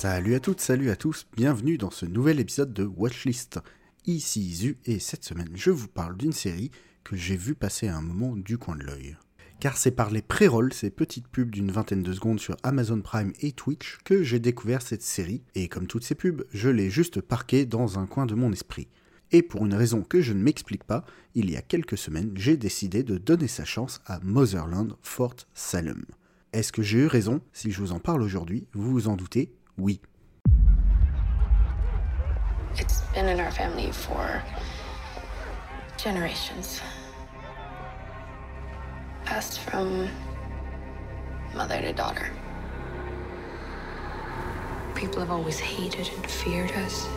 Salut à toutes, salut à tous, bienvenue dans ce nouvel épisode de Watchlist. Ici Zu et cette semaine je vous parle d'une série que j'ai vu passer à un moment du coin de l'œil. Car c'est par les pré-rolls, ces petites pubs d'une vingtaine de secondes sur Amazon Prime et Twitch que j'ai découvert cette série, et comme toutes ces pubs, je l'ai juste parquée dans un coin de mon esprit. Et pour une raison que je ne m'explique pas, il y a quelques semaines, j'ai décidé de donner sa chance à Motherland Fort Salem. Est-ce que j'ai eu raison? Si je vous en parle aujourd'hui, vous vous en doutez Oui. It's been in our family for generations. Passed from mother to daughter. People have always hated and feared us.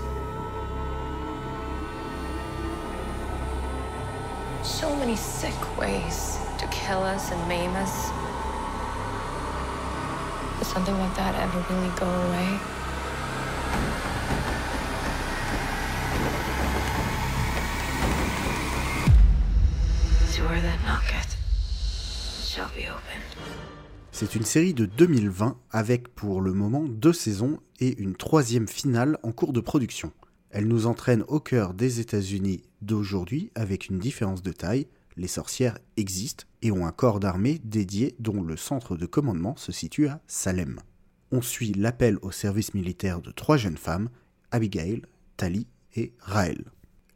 So many sick ways to kill us and maim us. Something like that ever really go away? C'est une série de 2020 avec pour le moment deux saisons et une troisième finale en cours de production. Elle nous entraîne au cœur des États-Unis d'aujourd'hui avec une différence de taille. Les sorcières existent et ont un corps d'armée dédié dont le centre de commandement se situe à Salem. On suit l'appel au service militaire de trois jeunes femmes, Abigail, Tali et Raël.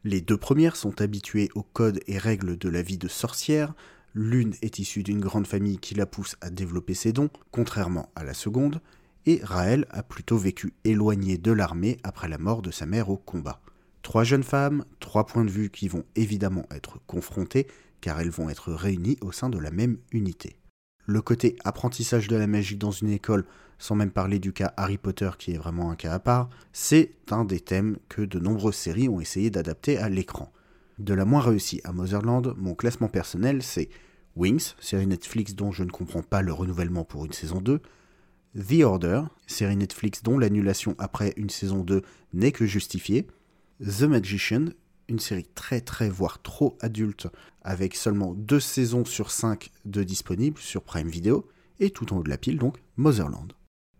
Les deux premières sont habituées aux codes et règles de la vie de sorcière. L'une est issue d'une grande famille qui la pousse à développer ses dons, contrairement à la seconde, et Raël a plutôt vécu éloigné de l'armée après la mort de sa mère au combat. Trois jeunes femmes, trois points de vue qui vont évidemment être confrontés car elles vont être réunies au sein de la même unité. Le côté apprentissage de la magie dans une école, sans même parler du cas Harry Potter qui est vraiment un cas à part, c'est un des thèmes que de nombreuses séries ont essayé d'adapter à l'écran. De la moins réussie à Motherland, mon classement personnel c'est Wings, série Netflix dont je ne comprends pas le renouvellement pour une saison 2, The Order, série Netflix dont l'annulation après une saison 2 n'est que justifiée, The Magician, une série très très voire trop adulte avec seulement deux saisons sur 5 de disponibles sur Prime Video, et tout en haut de la pile donc Motherland.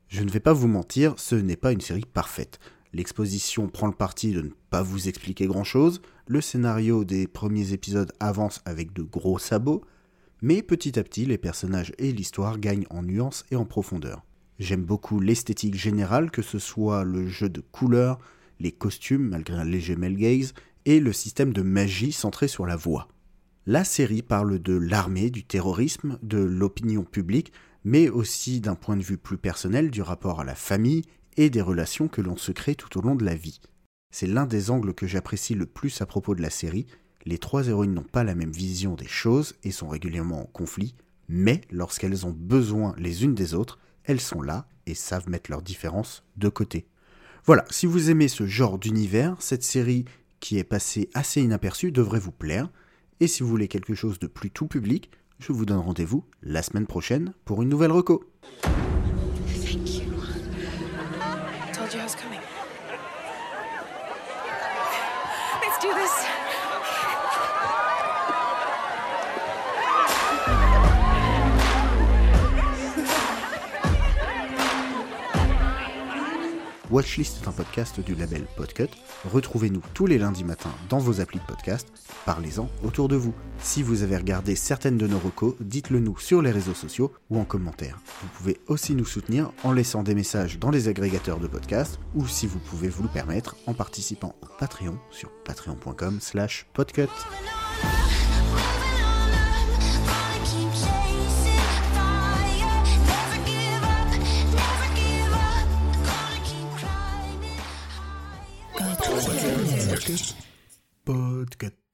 Je ne vais pas vous mentir, ce n'est pas une série parfaite. L'exposition prend le parti de ne pas vous expliquer grand chose, le scénario des premiers épisodes avance avec de gros sabots, mais petit à petit les personnages et l'histoire gagnent en nuances et en profondeur. J'aime beaucoup l'esthétique générale, que ce soit le jeu de couleurs, les costumes malgré un léger male gaze, et le système de magie centré sur la voix. La série parle de l'armée, du terrorisme, de l'opinion publique, mais aussi d'un point de vue plus personnel du rapport à la famille et des relations que l'on se crée tout au long de la vie. C'est l'un des angles que j'apprécie le plus à propos de la série. Les trois héroïnes n'ont pas la même vision des choses et sont régulièrement en conflit, mais lorsqu'elles ont besoin les unes des autres, elles sont là et savent mettre leurs différences de côté. Voilà, si vous aimez ce genre d'univers, cette série qui est passée assez inaperçue devrait vous plaire. Et si vous voulez quelque chose de plus tout public, je vous donne rendez-vous la semaine prochaine pour une nouvelle reco. Thank you. Watchlist est un podcast du label Podcut. Retrouvez-nous tous les lundis matins dans vos applis de podcast. Parlez-en autour de vous. Si vous avez regardé certaines de nos recos, dites-le nous sur les réseaux sociaux ou en commentaire. Vous pouvez aussi nous soutenir en laissant des messages dans les agrégateurs de podcasts ou si vous pouvez vous le permettre en participant au Patreon sur patreon.com slash podcut. Podcut.